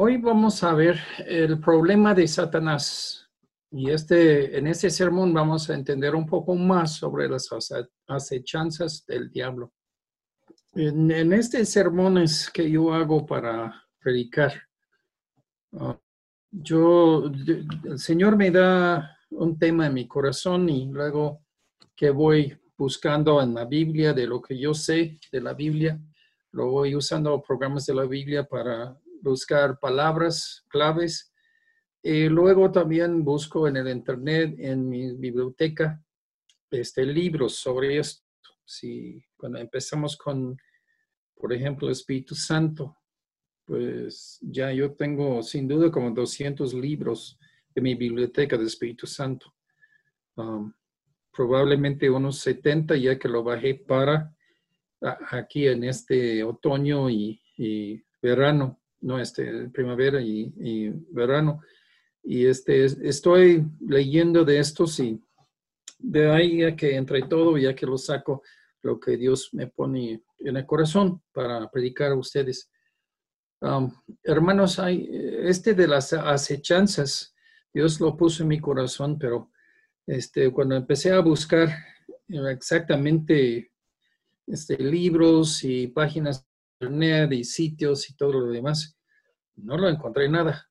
Hoy vamos a ver el problema de Satanás. Y este, en este sermón vamos a entender un poco más sobre las acechanzas del diablo. En, en este sermón que yo hago para predicar. Ah, yo, el Señor me da un tema en mi corazón y luego que voy buscando en la Biblia de lo que yo sé de la Biblia, lo voy usando programas de la Biblia para buscar palabras claves. Y luego también busco en el Internet, en mi biblioteca, este, libros sobre esto. Si cuando empezamos con, por ejemplo, Espíritu Santo, pues ya yo tengo sin duda como 200 libros en mi biblioteca del Espíritu Santo. Um, probablemente unos 70 ya que lo bajé para aquí en este otoño y verano no, este, primavera y, verano. Y este, estoy leyendo de estos y de ahí ya que entre todo, ya que lo saco, lo que Dios me pone en el corazón para predicar a ustedes. Um, hermanos, hay, este de las acechanzas, Dios lo puso en mi corazón, pero este, cuando empecé a buscar exactamente este, libros y páginas internet y sitios y todo lo demás, no lo encontré nada.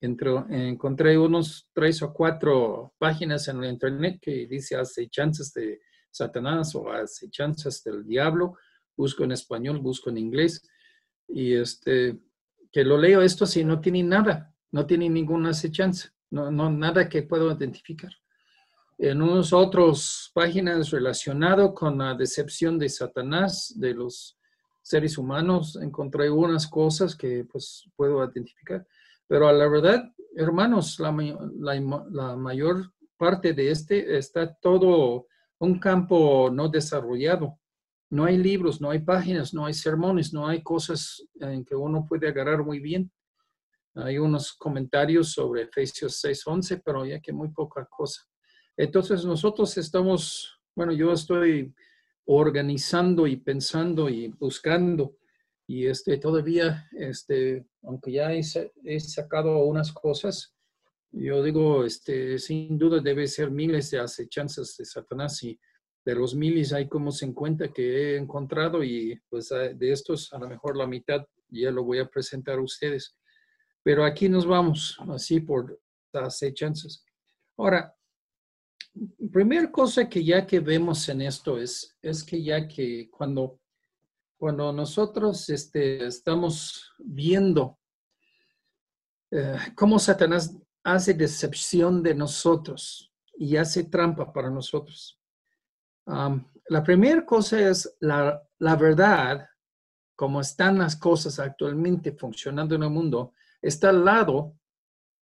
encontré unos tres o cuatro páginas en el internet que dice acechanzas de Satanás o acechanzas del diablo. Busco en español, busco en inglés. Y este, que lo leo esto si no tiene nada, no tiene ninguna acechanza, no, no, nada que puedo identificar. En unos otros páginas relacionado con la decepción de Satanás, de los seres humanos, encontré unas cosas que pues puedo identificar, pero a la verdad, hermanos, la, la, mayor parte de este está todo un campo no desarrollado. No hay libros, no hay páginas, no hay sermones, no hay cosas en que uno puede agarrar muy bien. Hay unos comentarios sobre Efesios 6:11, pero ya que muy poca cosa. Entonces nosotros estamos, bueno, yo estoy organizando y pensando y buscando. Y este, todavía, este, aunque ya he, he sacado unas cosas, yo digo, este, sin duda debe ser miles de acechanzas de Satanás y de los miles hay como 50 que he encontrado y pues de estos a lo mejor la mitad ya lo voy a presentar a ustedes. Pero aquí nos vamos, así por las acechanzas. Ahora, primera cosa que ya que vemos en esto es, es que ya que cuando, cuando nosotros este, estamos viendo eh, cómo Satanás hace decepción de nosotros y hace trampa para nosotros. la primera cosa es la, la verdad, como están las cosas actualmente funcionando en el mundo, está al lado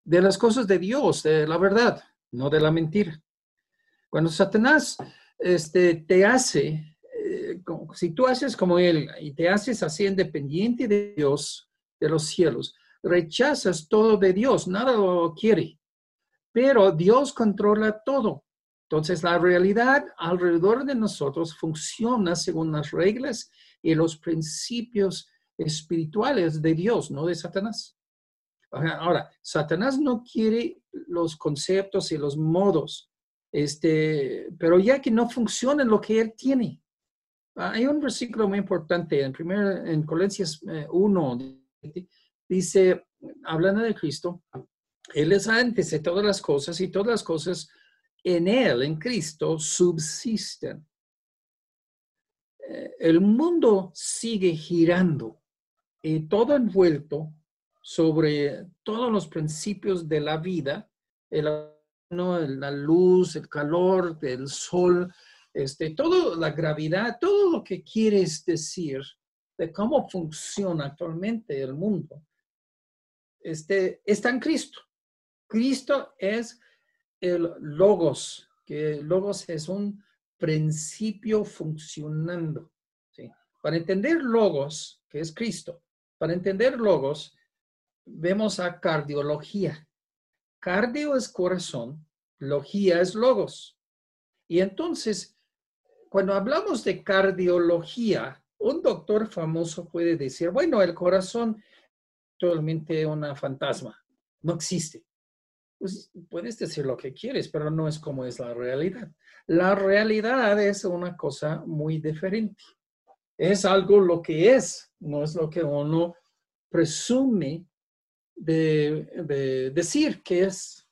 de las cosas de Dios, de la verdad, no de la mentira. Cuando Satanás este, te hace, eh, si tú haces como él y te haces así independiente de Dios, de los cielos, rechazas todo de Dios, nada lo quiere, pero Dios controla todo. Entonces la realidad alrededor de nosotros funciona según las reglas y los principios espirituales de Dios, no de Satanás. Ahora, Satanás no quiere los conceptos y los modos este, pero ya que no funciona lo que él tiene. Hay un versículo muy importante en, primer, en Colencias 1, eh, dice, hablando de Cristo, Él es antes de todas las cosas y todas las cosas en Él, en Cristo, subsisten. Eh, el mundo sigue girando y todo envuelto sobre todos los principios de la vida, el la luz, el calor del sol, este, toda la gravedad, todo lo que quieres decir de cómo funciona actualmente el mundo, este, está en Cristo. Cristo es el logos, que logos es un principio funcionando. Para entender logos, que es Cristo, para entender logos, vemos a cardiología. Cardio es corazón, logía es logos. Y entonces, cuando hablamos de cardiología, un doctor famoso puede decir, bueno, el corazón actualmente una fantasma, no existe. Pues puedes decir lo que quieres, pero no es como es la realidad. La realidad es una cosa muy diferente. Es algo lo que es, no es lo que uno presume de, decir que es.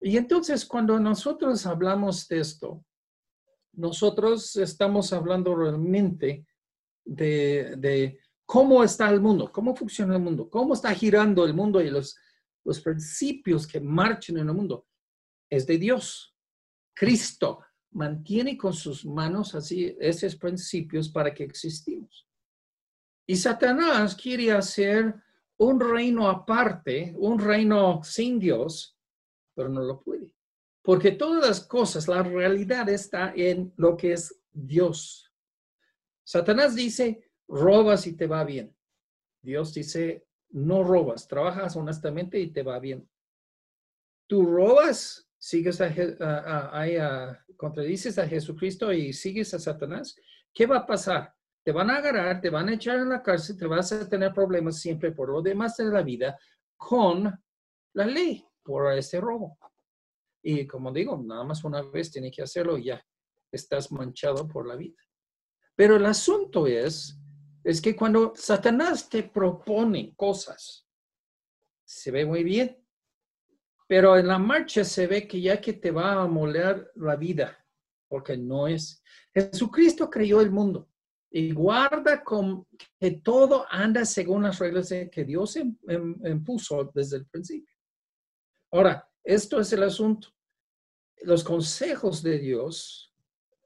Y entonces cuando nosotros hablamos de esto, nosotros estamos hablando realmente de, cómo está el mundo, cómo funciona el mundo, cómo está girando el mundo y los, los principios que marchan en el mundo. Es de Dios. Cristo mantiene con sus manos así esos principios para que existimos. Y Satanás quiere hacer un reino aparte, un reino sin Dios, pero no lo puede. Porque todas las cosas, la realidad está en lo que es Dios. Satanás dice, robas y te va bien. Dios dice, no robas, trabajas honestamente y te va bien. Tú robas, sigues a, a, contradices a Jesucristo y sigues a Satanás. ¿Qué va a pasar? Te van a agarrar, te van a echar en la cárcel, te vas a tener problemas siempre por lo demás de la vida con la ley por este robo. Y como digo, nada más una vez tiene que hacerlo y ya estás manchado por la vida. Pero el asunto es es que cuando Satanás te propone cosas, se ve muy bien, pero en la marcha se ve que ya que te va a moler la vida, porque no es. Jesucristo creó el mundo y guarda con que todo anda según las reglas que Dios impuso desde el principio. Ahora, esto es el asunto. Los consejos de Dios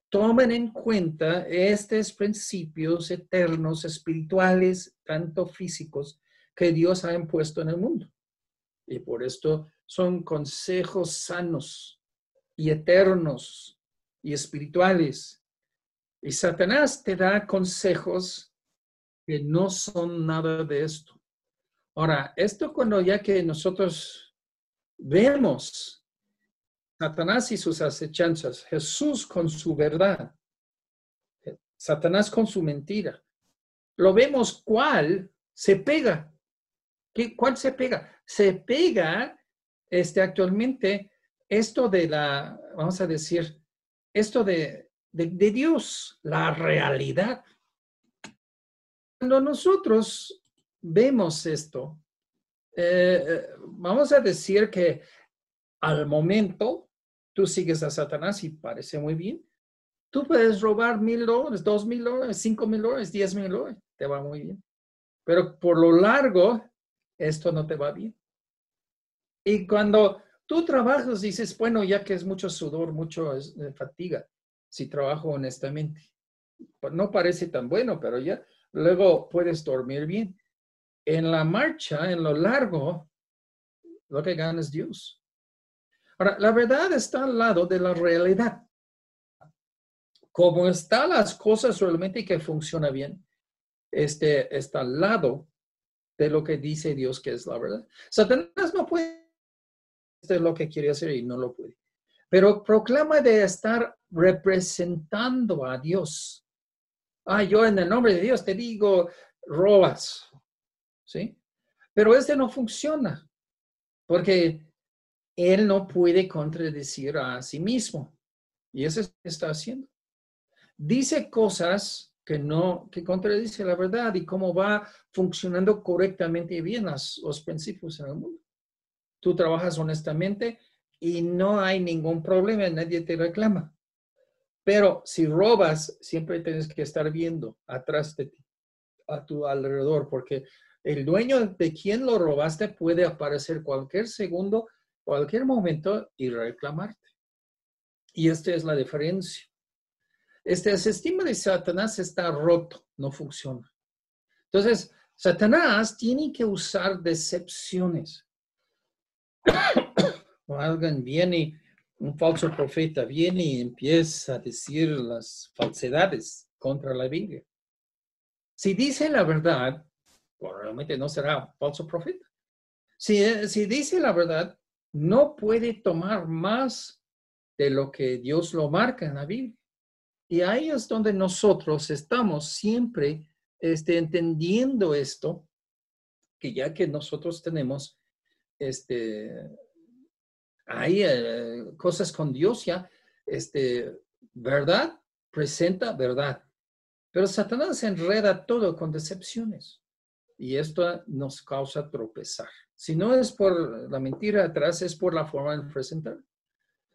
tomen en cuenta estos principios eternos, espirituales, tanto físicos, que Dios ha impuesto en el mundo. Y por esto son consejos sanos y eternos y espirituales. Y Satanás te da consejos que no son nada de esto. Ahora, esto cuando ya que nosotros vemos Satanás y sus acechanzas, Jesús con su verdad, Satanás con su mentira. Lo vemos cuál se pega. ¿Qué, ¿Cuál se pega? Se pega este, actualmente esto de la, vamos a decir, esto de, de, Dios, la realidad. Cuando nosotros vemos esto, eh, eh, vamos a decir que al momento tú sigues a Satanás y parece muy bien. Tú puedes robar mil dólares, dos mil dólares, cinco mil dólares, diez mil dólares, te va muy bien. Pero por lo largo, esto no te va bien. Y cuando tú trabajas, dices, bueno, ya que es mucho sudor, mucho eh, fatiga, si trabajo honestamente. No parece tan bueno, pero ya luego puedes dormir bien. En la marcha, en lo largo, lo que gana es Dios. Ahora, la verdad está al lado de la realidad. Como están las cosas realmente que funciona bien, este está al lado de lo que dice Dios que es la verdad. Satanás no puede hacer lo que quiere hacer y no lo puede. Pero proclama de estar representando a Dios. Ah, yo en el nombre de Dios te digo, robas. ¿Sí? Pero este no funciona. Porque él no puede contradecir a sí mismo. Y eso está haciendo. Dice cosas que no, que contradice la verdad y cómo va funcionando correctamente y bien los principios en el mundo. Tú trabajas honestamente y no hay ningún problema, nadie te reclama. Pero si robas, siempre tienes que estar viendo atrás de ti, a tu alrededor, porque el dueño de quien lo robaste puede aparecer cualquier segundo cualquier momento y reclamarte. Y esta es la diferencia. Este sistema de Satanás está roto, no funciona. Entonces, Satanás tiene que usar decepciones. Alguien viene, un falso profeta viene y empieza a decir las falsedades contra la Biblia. Si dice la verdad, probablemente no será falso profeta. Si, si dice la verdad, no puede tomar más de lo que Dios lo marca en la Biblia. Y ahí es donde nosotros estamos siempre este, entendiendo esto que ya que nosotros tenemos, este, hay eh, cosas con Dios ya, este, verdad presenta verdad. Pero Satanás enreda todo con decepciones y esto nos causa tropezar. Si no es por la mentira atrás, es por la forma de presentar.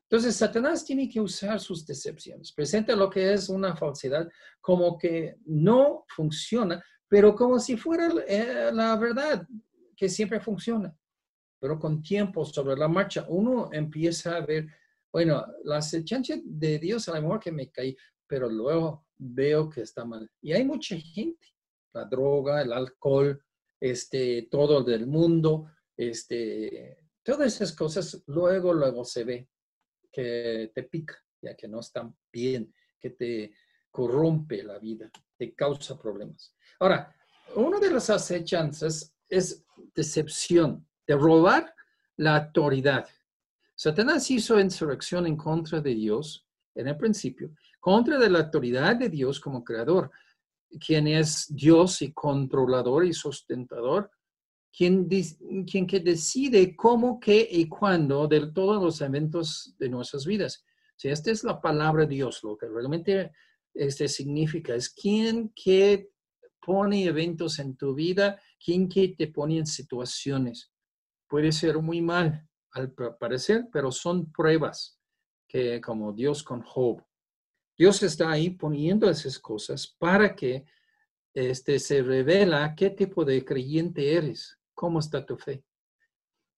Entonces, Satanás tiene que usar sus decepciones. Presenta lo que es una falsedad como que no funciona, pero como si fuera eh, la verdad, que siempre funciona. Pero con tiempo, sobre la marcha, uno empieza a ver, bueno, la acechanza de Dios a lo mejor que me caí, pero luego veo que está mal. Y hay mucha gente, la droga, el alcohol, este, todo del mundo, este, todas esas cosas, luego, luego se ve que te pica, ya que no están bien, que te corrompe la vida, te causa problemas. Ahora, una de las acechanzas es decepción, de robar la autoridad. Satanás hizo insurrección en contra de Dios en el principio, contra de la autoridad de Dios como creador, quien es Dios y controlador y sustentador, quien, quien que decide cómo, qué y cuándo de todos los eventos de nuestras vidas. Si esta es la palabra Dios, lo que realmente este significa es quien que pone eventos en tu vida, quien que te pone en situaciones. Puede ser muy mal al parecer, pero son pruebas que como Dios con Job. Dios está ahí poniendo esas cosas para que este, se revela qué tipo de creyente eres, cómo está tu fe.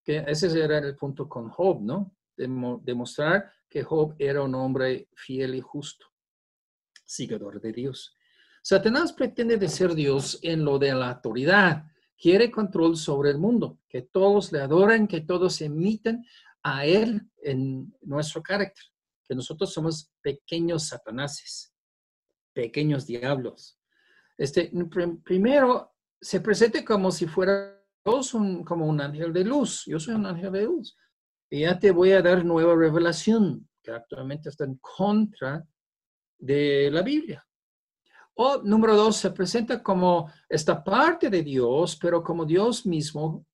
Que ese era el punto con Job, ¿no? demostrar que Job era un hombre fiel y justo, seguidor de Dios. Satanás pretende de ser Dios en lo de la autoridad, quiere control sobre el mundo, que todos le adoren, que todos emiten a él en nuestro carácter, que nosotros somos pequeños satanases, pequeños diablos. Este, primero, se presente como si fuera un, como un ángel de luz. Yo soy un ángel de luz. Y ya te voy a dar nueva revelación que actualmente está en contra de la Biblia. O número dos, se presenta como esta parte de Dios, pero como Dios mismo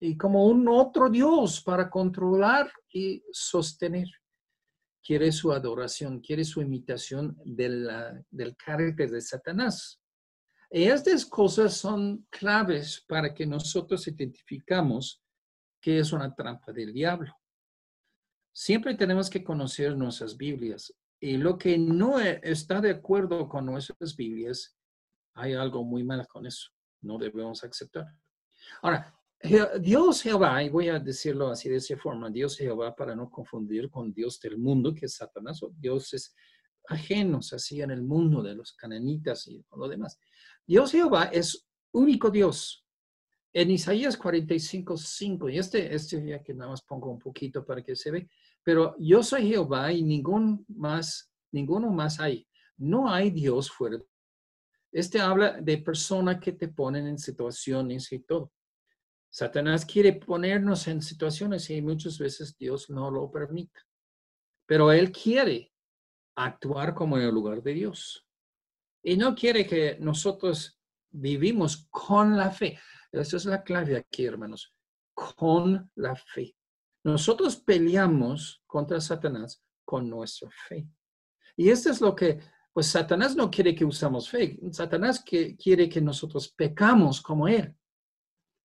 y como un otro Dios para controlar y sostener. Quiere su adoración, quiere su imitación del carácter de Satanás. Y estas cosas son claves para que nosotros identificamos que es una trampa del diablo. Siempre tenemos que conocer nuestras Biblias y lo que no e, está de acuerdo con nuestras Biblias, hay algo muy mal con eso. No debemos aceptar. Ahora, Dios Jehová, y voy a decirlo así de esa forma, Dios Jehová para no confundir con Dios del mundo, que es Satanás, o dioses ajenos así en el mundo de los cananitas y lo demás. Dios Jehová es único Dios. En Isaías 45, 5, y este, este ya que nada más pongo un poquito para que se ve, pero yo soy Jehová y ningún más, ninguno más hay. No hay Dios fuera. Este habla de personas que te ponen en situaciones y todo. Satanás quiere ponernos en situaciones y muchas veces Dios no lo permite. Pero Él quiere actuar como en el lugar de Dios. Y no quiere que nosotros vivimos con la fe. Esa es la clave aquí, hermanos. Con la fe. Nosotros peleamos contra Satanás con nuestra fe. Y esto es lo que, pues Satanás no quiere que usamos fe. Satanás que, quiere que nosotros pecamos como él.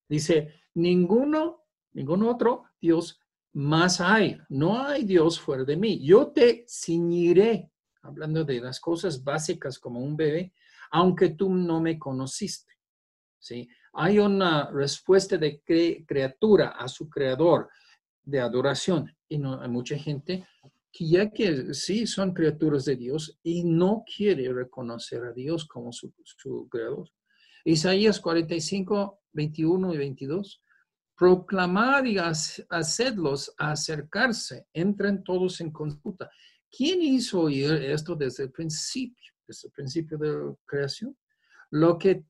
Dice, ninguno, ningún otro Dios más hay. No hay Dios fuera de mí. Yo te ciñiré hablando de las cosas básicas como un bebé, aunque tú no me conociste. ¿sí? Hay una respuesta de criatura a su creador de adoración y no hay mucha gente que ya que sí son criaturas de Dios y no quiere reconocer a Dios como su, su creador. Isaías 45, 21 y 22. Proclamad y hacedlos acercarse, entren todos en consulta. ¿Quién hizo oír esto desde el principio, desde el principio de la creación? Lo que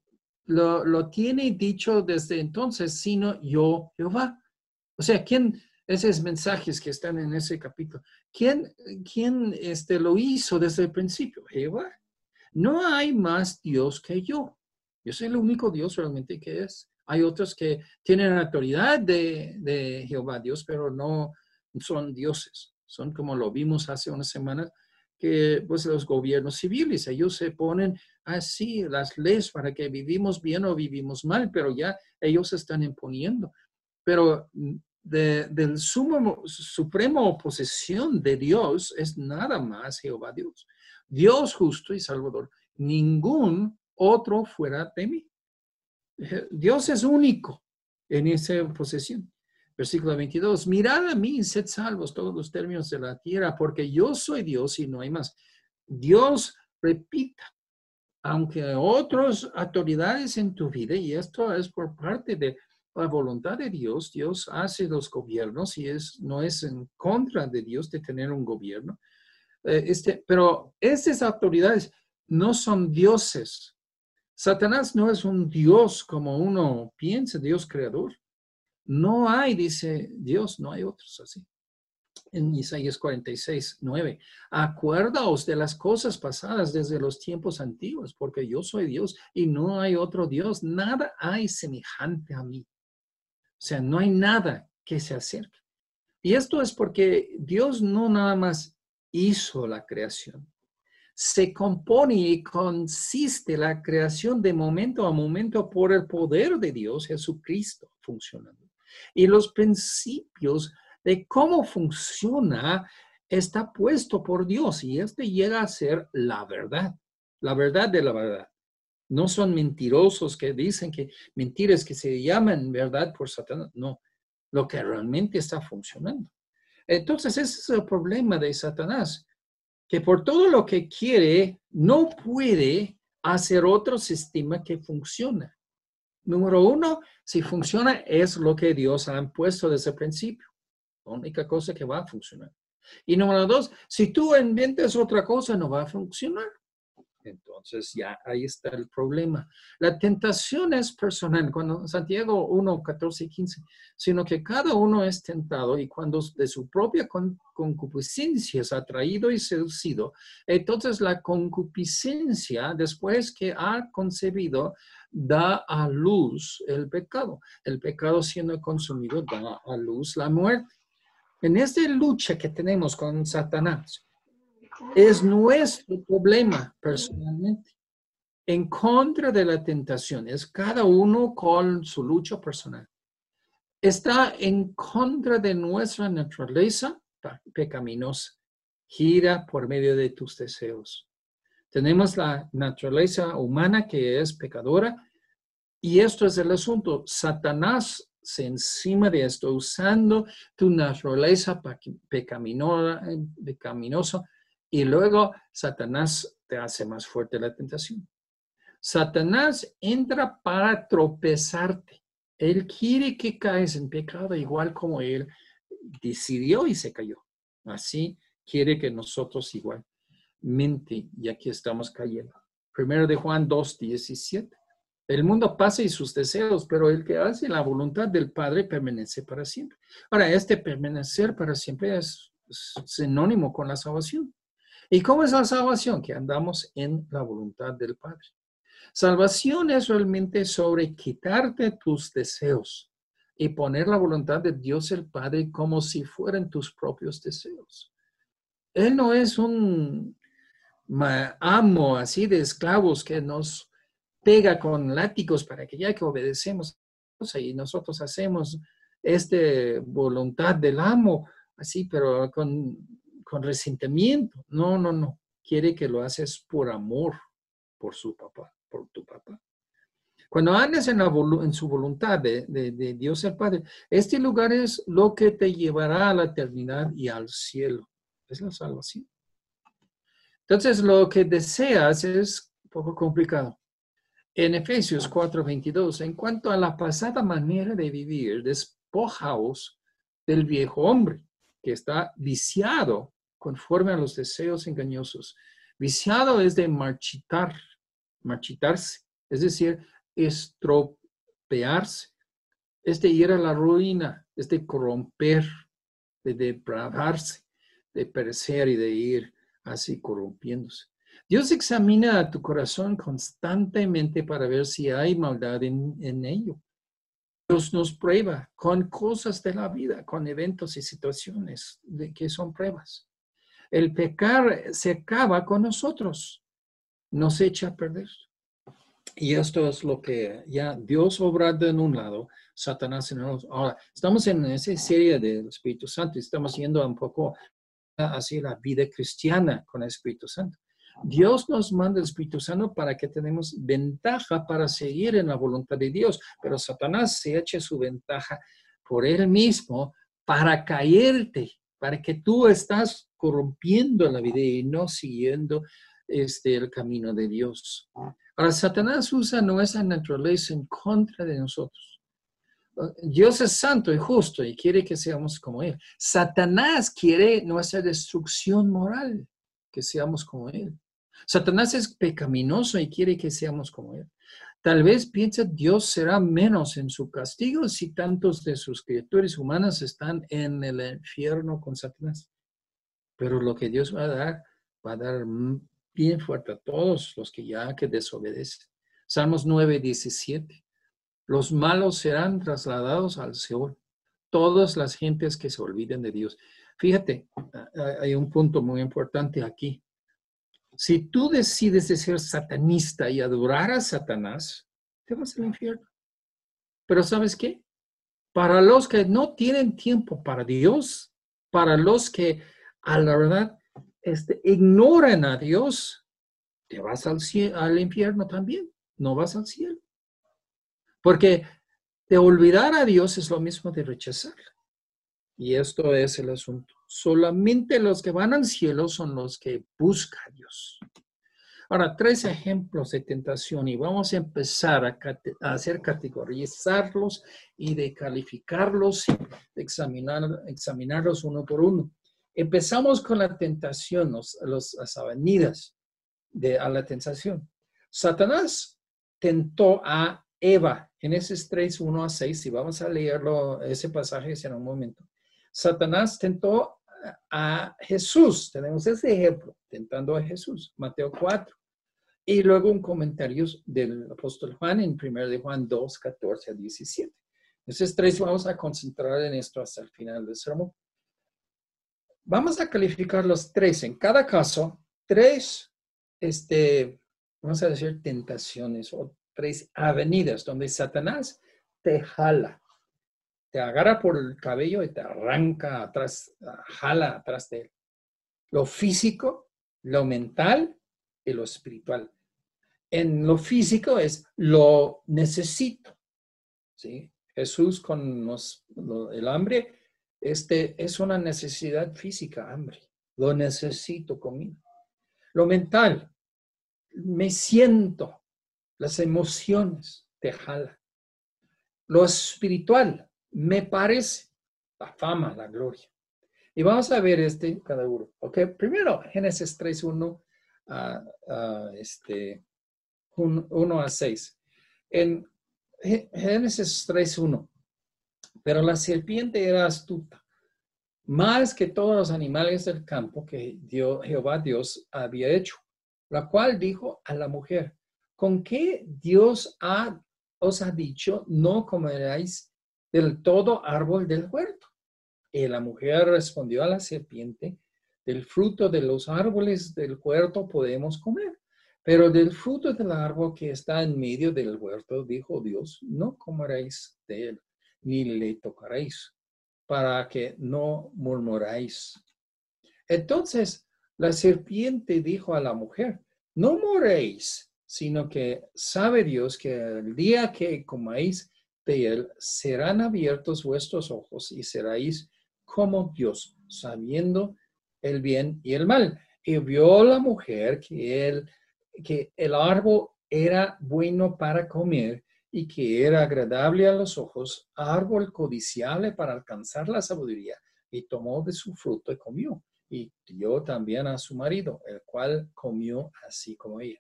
lo, tiene dicho desde entonces, sino yo, Jehová. O sea, ¿quién, esos mensajes que están en ese capítulo, ¿quién, quién este, lo hizo desde el principio? Jehová. No hay más Dios que yo. Yo soy el único Dios realmente que es. Hay otros que tienen autoridad de, Jehová Dios, pero no son dioses. Son como lo vimos hace unas semanas, que pues los gobiernos civiles, ellos se ponen así las leyes para que vivimos bien o vivimos mal, pero ya ellos están imponiendo. Pero de, del sumo, supremo posesión de Dios es nada más Jehová Dios. Dios justo y salvador. Ningún otro fuera de mí. Dios es único en esa posesión. Versículo 22, mirad a mí sed salvos todos los términos de la tierra, porque yo soy Dios y no hay más. Dios repita, aunque otras autoridades en tu vida, y esto es por parte de la voluntad de Dios, Dios hace los gobiernos y es, no es en contra de Dios de tener un gobierno, eh, este, pero estas autoridades no son dioses. Satanás no es un dios como uno piensa, Dios creador. No hay, dice Dios, no hay otros así. En Isaías 46, 9, acuerdaos de las cosas pasadas desde los tiempos antiguos, porque yo soy Dios y no hay otro Dios, nada hay semejante a mí. O sea, no hay nada que se acerque. Y esto es porque Dios no nada más hizo la creación. Se compone y consiste la creación de momento a momento por el poder de Dios, Jesucristo, funcionando y los principios de cómo funciona está puesto por Dios y este llega a ser la verdad, la verdad de la verdad. No son mentirosos que dicen que mentiras que se llaman verdad por Satanás, no, lo que realmente está funcionando. Entonces ese es el problema de Satanás, que por todo lo que quiere no puede hacer otro sistema que funcione. Número uno, si funciona, es lo que Dios ha puesto desde el principio. La única cosa que va a funcionar. Y número dos, si tú inventes otra cosa, no va a funcionar. Entonces ya ahí está el problema. La tentación es personal. Cuando Santiago 1, 14 y 15, sino que cada uno es tentado y cuando de su propia concupiscencia es atraído y seducido, entonces la concupiscencia, después que ha concebido, da a luz el pecado. El pecado siendo consumido da a luz la muerte. En esta lucha que tenemos con Satanás, es nuestro problema personalmente. En contra de la tentación, es cada uno con su lucha personal. Está en contra de nuestra naturaleza pecaminosa. Gira por medio de tus deseos. Tenemos la naturaleza humana que es pecadora y esto es el asunto. Satanás se encima de esto usando tu naturaleza pecaminosa, y luego Satanás te hace más fuerte la tentación. Satanás entra para tropezarte. Él quiere que caes en pecado igual como él decidió y se cayó. Así quiere que nosotros igual mente y aquí estamos cayendo. Primero de Juan 2, 17. El mundo pasa y sus deseos, pero el que hace la voluntad del Padre permanece para siempre. Ahora, este permanecer para siempre es, sinónimo con la salvación. ¿Y cómo es la salvación? Que andamos en la voluntad del Padre. Salvación es realmente sobre quitarte tus deseos y poner la voluntad de Dios el Padre como si fueran tus propios deseos. Él no es un amo así de esclavos que nos pega con látigos para que ya que obedecemos y nosotros hacemos esta voluntad del amo, así, pero con, con resentimiento. No, no, no. Quiere que lo haces por amor por su papá, por tu papá. Cuando andes en, la, en su voluntad de, de, de, Dios el Padre, este lugar es lo que te llevará a la eternidad y al cielo. Es la salvación. Entonces, lo que deseas es un poco complicado. En Efesios 4:22, en cuanto a la pasada manera de vivir, despojaos del viejo hombre que está viciado conforme a los deseos engañosos. Viciado es de marchitar, marchitarse, es decir, estropearse, es de ir a la ruina, es de corromper, de depravarse, de perecer y de ir así corrompiéndose. Dios examina a tu corazón constantemente para ver si hay maldad en, ello. Dios nos prueba con cosas de la vida, con eventos y situaciones de que son pruebas. El pecar se acaba con nosotros, nos echa a perder. Y esto es lo que ya Dios obrando en un lado, Satanás en el otro. Ahora, estamos en esa serie del Espíritu Santo y estamos yendo un poco hacia la vida cristiana con el Espíritu Santo. Dios nos manda el Espíritu Santo para que tenemos ventaja para seguir en la voluntad de Dios, pero Satanás se echa su ventaja por él mismo para caerte, para que tú estás corrompiendo la vida y no siguiendo este, el camino de Dios. Ahora, Satanás usa nuestra naturaleza en contra de nosotros. Dios es santo y justo y quiere que seamos como Él. Satanás quiere nuestra destrucción moral, que seamos como Él. Satanás es pecaminoso y quiere que seamos como Él. Tal vez piensa Dios será menos en su castigo si tantos de sus criaturas humanas están en el infierno con Satanás. Pero lo que Dios va a dar, va a dar bien fuerte a todos los que ya que desobedecen. Salmos 9, 17. Los malos serán trasladados al Seol. Todas las gentes que se olviden de Dios. Fíjate, hay un punto muy importante aquí. Si tú decides de ser satanista y adorar a Satanás, te vas al infierno. Pero ¿sabes qué? Para los que no tienen tiempo para Dios, para los que a la verdad este, ignoran a Dios, te vas al, al infierno también, no vas al cielo. Porque de olvidar a Dios es lo mismo de rechazarlo. Y esto es el asunto. Solamente los que van al cielo son los que buscan a Dios. Ahora, tres ejemplos de tentación y vamos a empezar a, hacer categorizarlos y de calificarlos, examinar, examinarlos uno por uno. Empezamos con la tentación, los, las avenidas de, a la tentación. Satanás tentó a Eva, en esos 3, 1 a 6, y vamos a leerlo, ese pasaje en un momento. Satanás tentó a Jesús. Tenemos ese ejemplo, tentando a Jesús, Mateo 4. Y luego un comentario del apóstol Juan en 1 de Juan 2, 14 a 17. Esos tres vamos a concentrar en esto hasta el final del sermón. Vamos a calificar los tres. En cada caso, tres, este, vamos a decir, tentaciones o tres avenidas donde Satanás te jala te agarra por el cabello y te arranca atrás, jala atrás de él. Lo físico, lo mental y lo espiritual. En lo físico es lo necesito. ¿sí? Jesús con el hambre, este es una necesidad física, hambre. Lo necesito conmigo. Lo mental, me siento, las emociones te jala. Lo espiritual, me parece la fama, la gloria. Y vamos a ver este cada uno. Ok, primero Génesis 3, 1 a, este, 1 a 6. En Génesis 3, 1. Pero la serpiente era astuta, más que todos los animales del campo que Dios, Jehová Dios había hecho, la cual dijo a la mujer, ¿con qué Dios ha, os ha dicho no comeráis del todo árbol del huerto. Y la mujer respondió a la serpiente, del fruto de los árboles del huerto podemos comer, pero del fruto del árbol que está en medio del huerto, dijo Dios, no comeréis de él, ni le tocaréis, para que no murmuráis. Entonces la serpiente dijo a la mujer, no moréis, sino que sabe Dios que el día que comáis de él, serán abiertos vuestros ojos y seréis como Dios, sabiendo el bien y el mal. Y vio la mujer que el, que el árbol era bueno para comer y que era agradable a los ojos, árbol codiciable para alcanzar la sabiduría, y tomó de su fruto y comió, y dio también a su marido, el cual comió así como ella.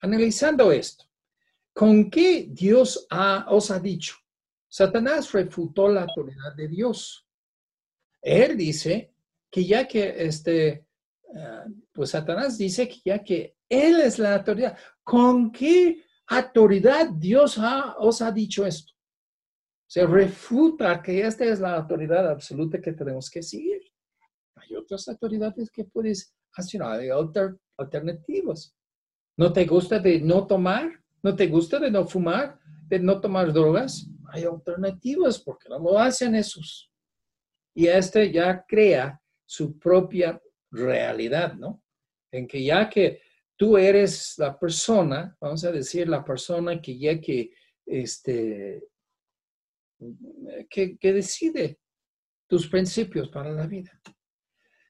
Analizando esto, ¿Con qué Dios os ha dicho? Satanás refutó la autoridad de Dios. Él dice que ya que este, ah, pues Satanás dice que ya que Él es la autoridad, ¿con qué autoridad Dios os ha dicho esto? Se refuta que esta es la autoridad absoluta que tenemos que seguir. Hay otras autoridades que puedes hacer, hay alternativas. ¿No te gusta de no tomar? ¿No te gusta de no fumar? ¿De no tomar drogas? Hay alternativas porque no lo hacen esos. Y este ya crea su propia realidad, ¿no? En que ya que tú eres la persona, vamos a decir, la persona que ya que, este, que, decide tus principios para la vida.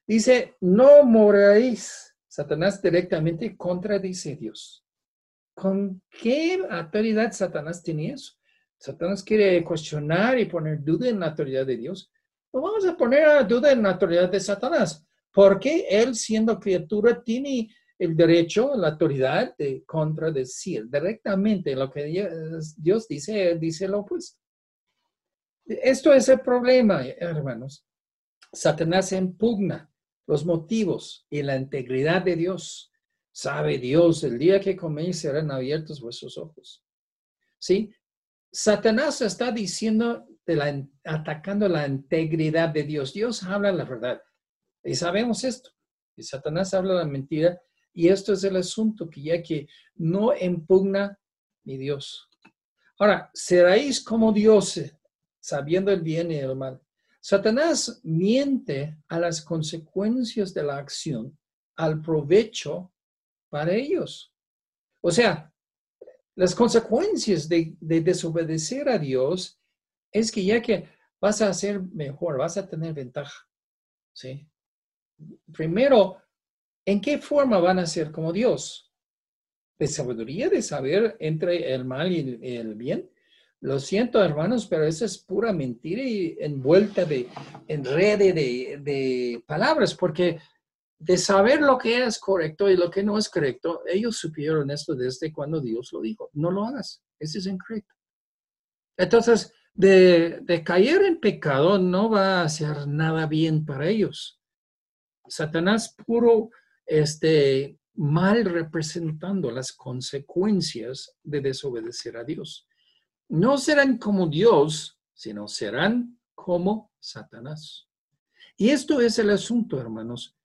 Dice, no moráis. Satanás directamente contradice Dios. ¿Con qué autoridad Satanás tiene eso? Satanás quiere cuestionar y poner duda en la autoridad de Dios. No vamos a poner a duda en la autoridad de Satanás, porque él siendo criatura tiene el derecho, la autoridad de contradecir directamente lo que Dios dice, dice lo opuesto. Esto es el problema, hermanos. Satanás impugna los motivos y la integridad de Dios. Sabe Dios, el día que coméis serán abiertos vuestros ojos. ¿Sí? Satanás está diciendo, de la, atacando la integridad de Dios. Dios habla la verdad. Y sabemos esto. Y Satanás habla la mentira. Y esto es el asunto que ya que no impugna mi Dios. Ahora, seréis como Dios, sabiendo el bien y el mal. Satanás miente a las consecuencias de la acción, al provecho para ellos. O sea, las consecuencias de, desobedecer a Dios es que ya que vas a ser mejor, vas a tener ventaja. ¿sí? Primero, ¿en qué forma van a ser como Dios? De sabiduría, de saber entre el mal y el bien. Lo siento, hermanos, pero eso es pura mentira y envuelta de enrede de, de palabras, porque de saber lo que es correcto y lo que no es correcto, ellos supieron esto desde cuando Dios lo dijo. No lo hagas, eso es incorrecto. Entonces, de, de, caer en pecado no va a hacer nada bien para ellos. Satanás puro este, mal representando las consecuencias de desobedecer a Dios no serán como Dios, sino serán como Satanás. Y esto es el asunto, hermanos.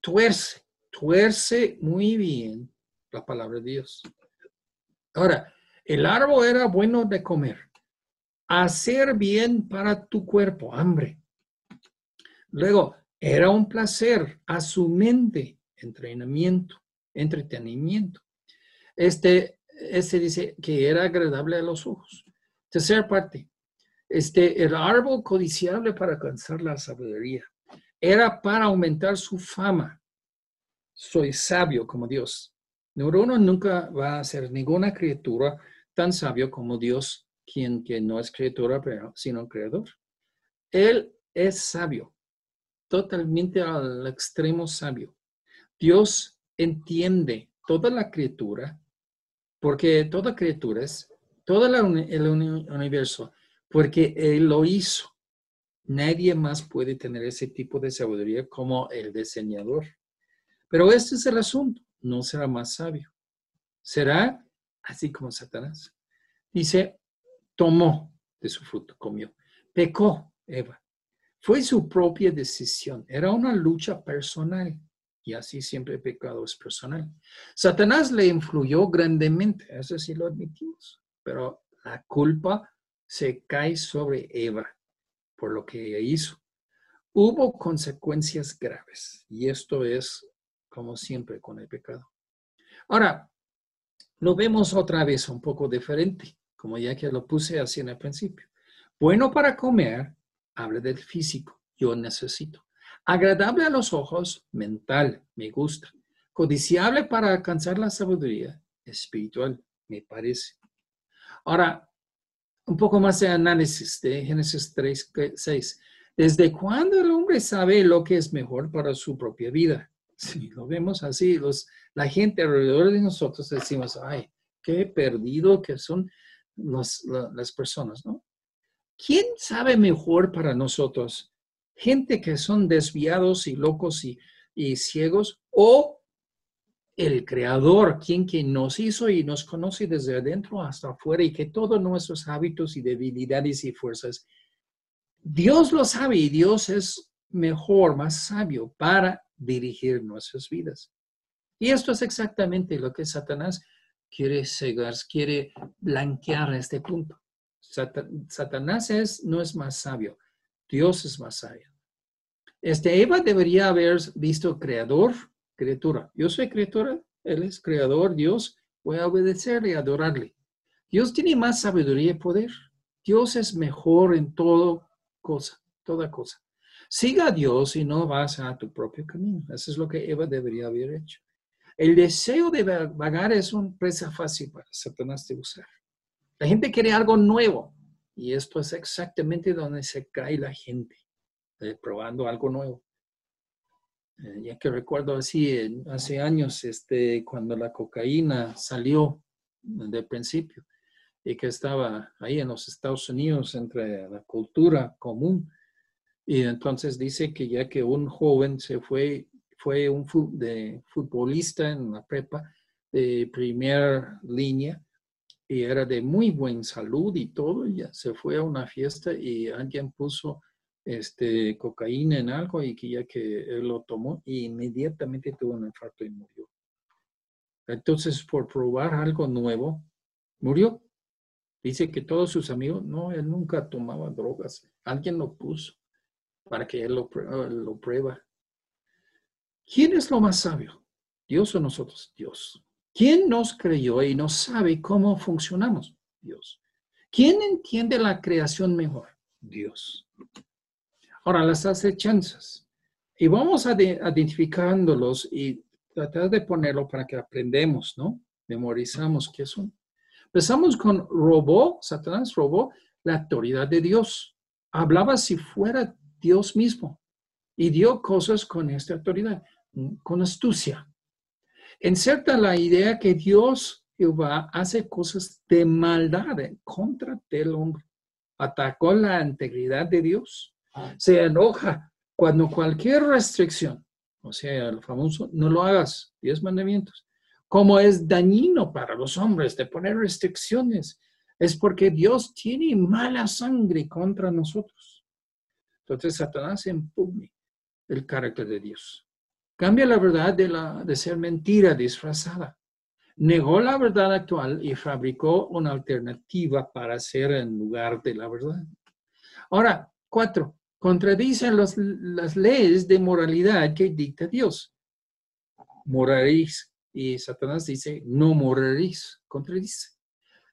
Tuerce, tuerce muy bien la palabra de Dios. Ahora, el árbol era bueno de comer. Hacer bien para tu cuerpo, hambre. Luego, era un placer a su mente, entrenamiento, entretenimiento. Este, este dice que era agradable a los ojos. Tercera parte, este, el árbol codiciable para alcanzar la sabiduría. Era para aumentar su fama. Soy sabio como Dios. Neurono nunca va a ser ninguna criatura tan sabio como Dios, quien que no es criatura, pero sino creador. Él es sabio, totalmente al extremo sabio. Dios entiende toda la criatura, porque toda criatura es todo el universo, porque Él lo hizo. Nadie más puede tener ese tipo de sabiduría como el diseñador. Pero este es el asunto, no será más sabio. Será así como Satanás. Dice, tomó de su fruto, comió. Pecó Eva. Fue su propia decisión. Era una lucha personal. Y así siempre el pecado es personal. Satanás le influyó grandemente, eso sí lo admitimos pero la culpa se cae sobre Eva por lo que ella hizo. Hubo consecuencias graves y esto es como siempre con el pecado. Ahora, lo vemos otra vez un poco diferente, como ya que lo puse así en el principio. Bueno para comer, habla del físico, yo necesito. Agradable a los ojos, mental, me gusta. Codiciable para alcanzar la sabiduría, espiritual, me parece. Ahora, un poco más de análisis de Génesis 3, 6. ¿Desde cuándo el hombre sabe lo que es mejor para su propia vida? Si lo vemos así, los, la gente alrededor de nosotros decimos, ay, qué perdido que son las personas, ¿no? ¿Quién sabe mejor para nosotros? ¿Gente que son desviados y locos y, ciegos o el creador, quien, quien nos hizo y nos conoce desde adentro hasta afuera y que todos nuestros hábitos y debilidades y fuerzas, Dios lo sabe y Dios es mejor, más sabio para dirigir nuestras vidas. Y esto es exactamente lo que Satanás quiere cegar, quiere blanquear este punto. Satanás es, no es más sabio, Dios es más sabio. Este Eva debería haber visto creador, criatura. Yo soy criatura, él es creador, Dios, voy a obedecerle y adorarle. Dios tiene más sabiduría y poder. Dios es mejor en todo cosa, toda cosa. Siga a Dios y no vas a tu propio camino. Eso es lo que Eva debería haber hecho. El deseo de vagar es una presa fácil para Satanás de usar. La gente quiere algo nuevo y esto es exactamente donde se cae la gente, eh, probando algo nuevo. Eh, ya que recuerdo así, hace años, este, cuando la cocaína salió de principio y que estaba ahí en los Estados Unidos entre la cultura común. Y entonces dice que ya que un joven se fue fue un futbolista en la prepa de primera línea y era de muy buena salud y todo. ya se fue a una fiesta y alguien puso este, cocaína en algo y que ya que él lo tomó y inmediatamente tuvo un infarto y murió. Entonces, por probar algo nuevo, murió. Dice que todos sus amigos, no, él nunca tomaba drogas. Alguien lo puso para que él lo, lo prueba. ¿Quién es lo más sabio? ¿Dios o nosotros? Dios. ¿Quién nos creyó y nos sabe cómo funcionamos? Dios. ¿Quién entiende la creación mejor? Dios. Ahora, las acechanzas. Y vamos a identificándolos y tratar de ponerlo para que aprendemos, ¿no? Memorizamos qué son. Empezamos con robó, Satanás robó la autoridad de Dios. Hablaba si fuera Dios mismo y dio cosas con esta autoridad con astucia. Inserta la idea que Dios Jehová hace cosas de maldad en contra del hombre. Atacó la integridad de Dios. Se enoja cuando cualquier restricción, o sea, el famoso, no lo hagas, diez mandamientos, como es dañino para los hombres de poner restricciones, es porque Dios tiene mala sangre contra nosotros. Entonces Satanás impugna el carácter de Dios. Cambia la verdad de, la, de ser mentira disfrazada. Negó la verdad actual y fabricó una alternativa para ser en lugar de la verdad. Ahora, cuatro, contradicen las leyes de moralidad que dicta Dios. Moraréis. Y Satanás dice, no moraréis. Contradice.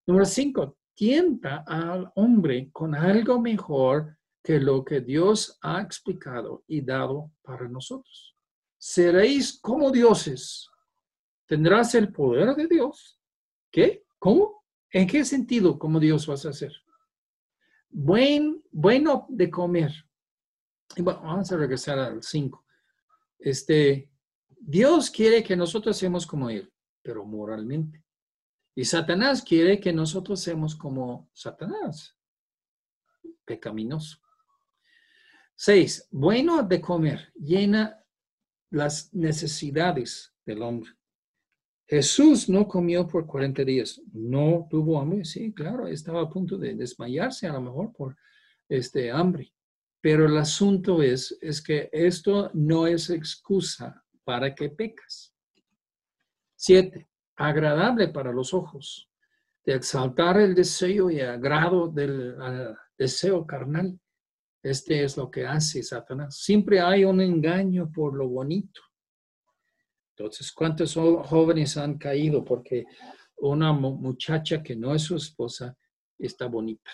Número cinco, tienta al hombre con algo mejor que lo que Dios ha explicado y dado para nosotros seréis como dioses. Tendrás el poder de Dios. ¿Qué? ¿Cómo? ¿En qué sentido como Dios vas a ser? Buen, bueno de comer. vamos a regresar al 5. Este, Dios quiere que nosotros seamos como Él, pero moralmente. Y Satanás quiere que nosotros seamos como Satanás, pecaminoso. Seis, bueno de comer, llena las necesidades del hombre. Jesús no comió por 40 días, no tuvo hambre, sí, claro, estaba a punto de desmayarse a lo mejor por este hambre. Pero el asunto es, es que esto no es excusa para que pecas. Siete, agradable para los ojos, de exaltar el deseo y agrado del deseo carnal. Este es lo que hace Satanás. Siempre hay un engaño por lo bonito. Entonces, ¿cuántos jóvenes han caído porque una muchacha que no es su esposa está bonita?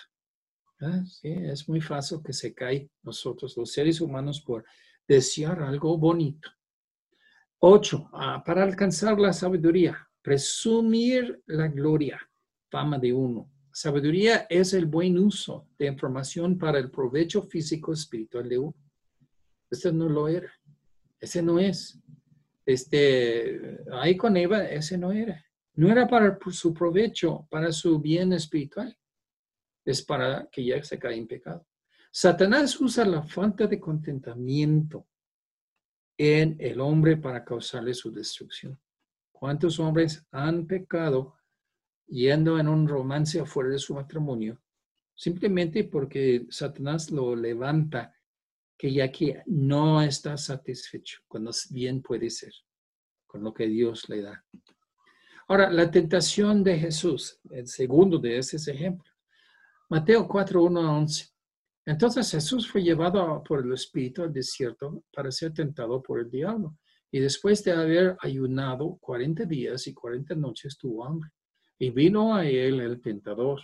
Ah, sí, es muy fácil que se cae nosotros, los seres humanos, por desear algo bonito. Ocho, ah, para alcanzar la sabiduría, presumir la gloria, fama de uno. Sabiduría es el buen uso de información para el provecho físico espiritual de uno. Este no lo era. Ese no es. Este, ahí con Eva, ese no era. No era para su provecho, para su bien espiritual. Es para que ya se caiga en pecado. Satanás usa la falta de contentamiento en el hombre para causarle su destrucción. ¿Cuántos hombres han pecado yendo en un romance afuera de su matrimonio? Simplemente porque Satanás lo levanta, que ya que no está satisfecho, cuando bien puede ser, con lo que Dios le da. Ahora, la tentación de Jesús, el segundo de esos ejemplos. Mateo 4, 1 a 11. Entonces Jesús fue llevado por el Espíritu al desierto para ser tentado por el diablo. Y después de haber ayunado 40 días y 40 noches tuvo hambre. Y vino a él el tentador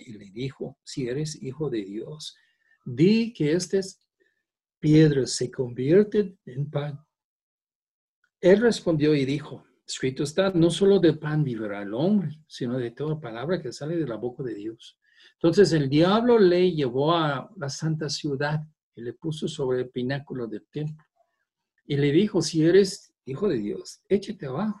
y le dijo, si eres hijo de Dios, di que estas piedras se convierten en pan. Él respondió y dijo, escrito está, no solo de pan vivirá el hombre, sino de toda palabra que sale de la boca de Dios. Entonces el diablo le llevó a la santa ciudad y le puso sobre el pináculo del templo y le dijo, si eres hijo de Dios, échate abajo,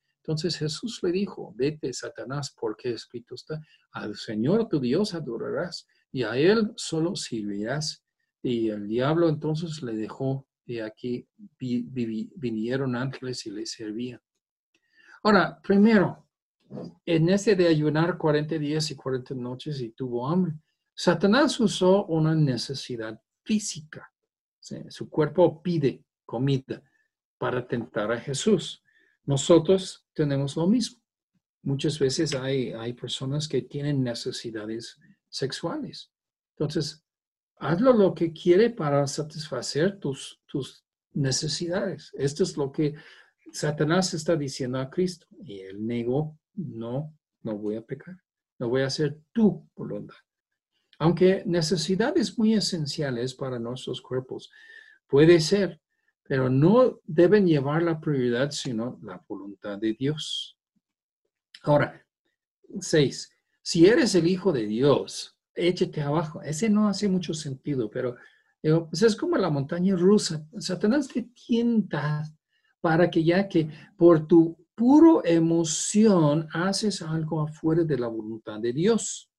Entonces Jesús le dijo, vete, Satanás, porque escrito está, al Señor tu Dios adorarás y a Él solo servirás. Y el diablo entonces le dejó y aquí vinieron ángeles y le servían. Ahora, primero, en ese de ayunar 40 días y 40 noches y tuvo hambre, Satanás usó una necesidad física. Su cuerpo pide comida para tentar a Jesús. Nosotros tenemos lo mismo. Muchas veces hay, hay personas que tienen necesidades sexuales. Entonces, hazlo lo que quiere para satisfacer tus, tus necesidades. Esto es lo que Satanás está diciendo a Cristo. Y él negó, no, no voy a pecar. No voy a hacer tu voluntad. Aunque necesidades muy esenciales para nuestros cuerpos puede ser, pero no deben llevar la prioridad, sino la voluntad de Dios. Ahora, seis, si eres el hijo de Dios, échate abajo. Ese no hace mucho sentido, pero pues es como la montaña rusa. Satanás te tienta para que ya que por tu puro emoción haces algo afuera de la voluntad de Dios,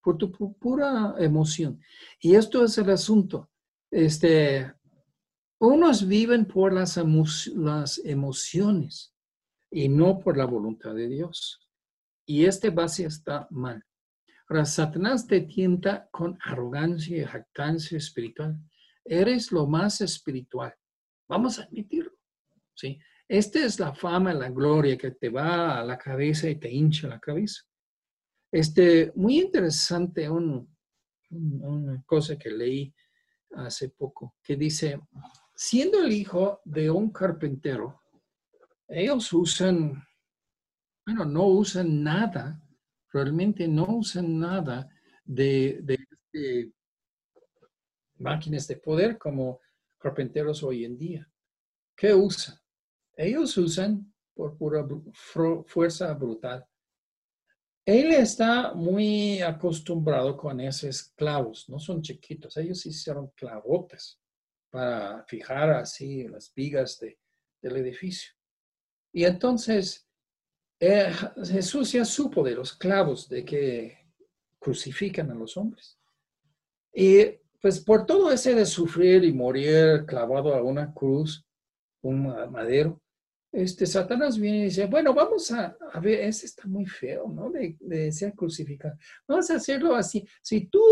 por tu pura emoción. Y esto es el asunto. Este, unos viven por las, las emociones y no por la voluntad de Dios. Y este base está mal. Ahora, Satanás te tienta con arrogancia y jactancia espiritual. Eres lo más espiritual. Vamos a admitirlo. ¿sí? Esta es la fama, la gloria que te va a la cabeza y te hincha la cabeza. Este, muy interesante una cosa que leí hace poco, que dice, siendo el hijo de un carpintero, ellos usan, bueno, no usan nada, realmente no usan nada de, de, máquinas de poder como carpinteros hoy en día. ¿Qué usan? Ellos usan por pura fuerza brutal. Él está muy acostumbrado con esos clavos, no son chiquitos, ellos hicieron clavotes para fijar así las vigas del edificio. Y entonces eh, Jesús ya supo de los clavos de que crucifican a los hombres. Y pues por todo ese de sufrir y morir clavado a una cruz, un madero, este Satanás viene y dice, bueno, vamos a, ver, ese está muy feo, ¿no? De, de ser crucificado. Vamos a hacerlo así. Si tú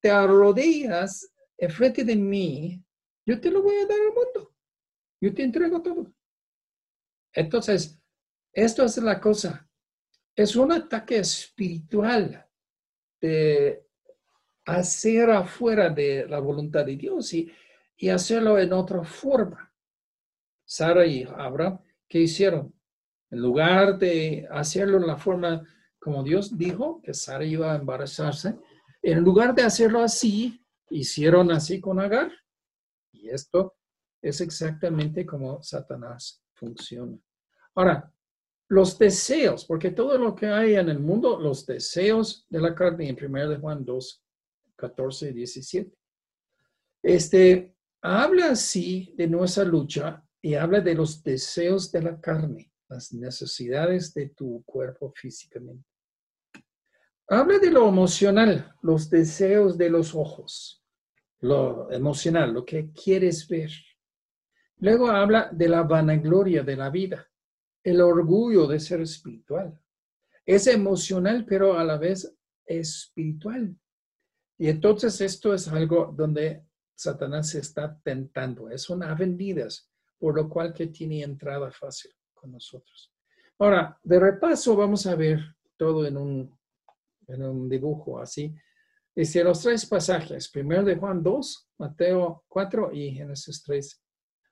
te arrodillas enfrente de mí, yo te lo voy a dar al mundo. Yo te entrego todo. Entonces, esto es la cosa. Es un ataque espiritual de hacer afuera de la voluntad de Dios y, y hacerlo en otra forma. Sara y Abraham, ¿qué hicieron? En lugar de hacerlo en la forma como Dios dijo que Sara iba a embarazarse, en lugar de hacerlo así, hicieron así con Agar. Y esto es exactamente como Satanás funciona. Ahora, los deseos, porque todo lo que hay en el mundo, los deseos de la carne, en 1 de Juan 2, 14 y 17. Este, habla así de nuestra lucha y habla de los deseos de la carne, las necesidades de tu cuerpo físicamente. Habla de lo emocional, los deseos de los ojos, lo emocional, lo que quieres ver. Luego habla de la vanagloria de la vida, el orgullo de ser espiritual. Es emocional, pero a la vez espiritual. Y entonces esto es algo donde Satanás se está tentando. Es una vendidas, por lo cual que tiene entrada fácil con nosotros. Ahora, de repaso vamos a ver todo en un, en un dibujo así. Dice los tres pasajes, primero de Juan 2, Mateo 4 y Génesis 3.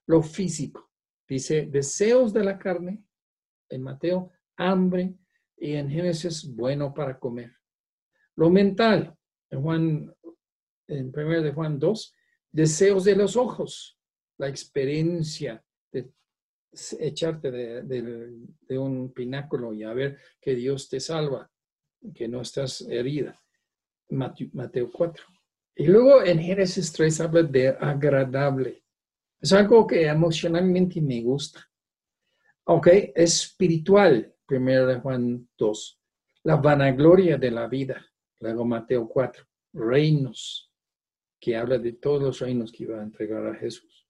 Lo físico, dice deseos de la carne, en Mateo, hambre y en Génesis, bueno para comer. Lo mental, en Juan, en primero de Juan 2, deseos de los ojos, la experiencia de echarte de, un pináculo y a ver que Dios te salva, que no estás herida. Mateo 4. Y luego en Génesis 3 habla de agradable. Es algo que emocionalmente me gusta. Ok, espiritual, primero Juan 2. La vanagloria de la vida, luego Mateo 4. Reinos, que habla de todos los reinos que iba a entregar a Jesús.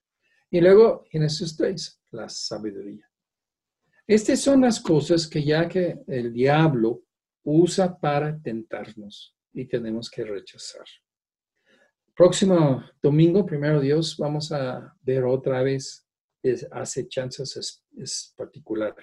Y luego Génesis 3, la sabiduría. Estas son las cosas que ya que el diablo usa para tentarnos y tenemos que rechazar. Próximo domingo, primero Dios, vamos a ver otra vez acechanzas particulares.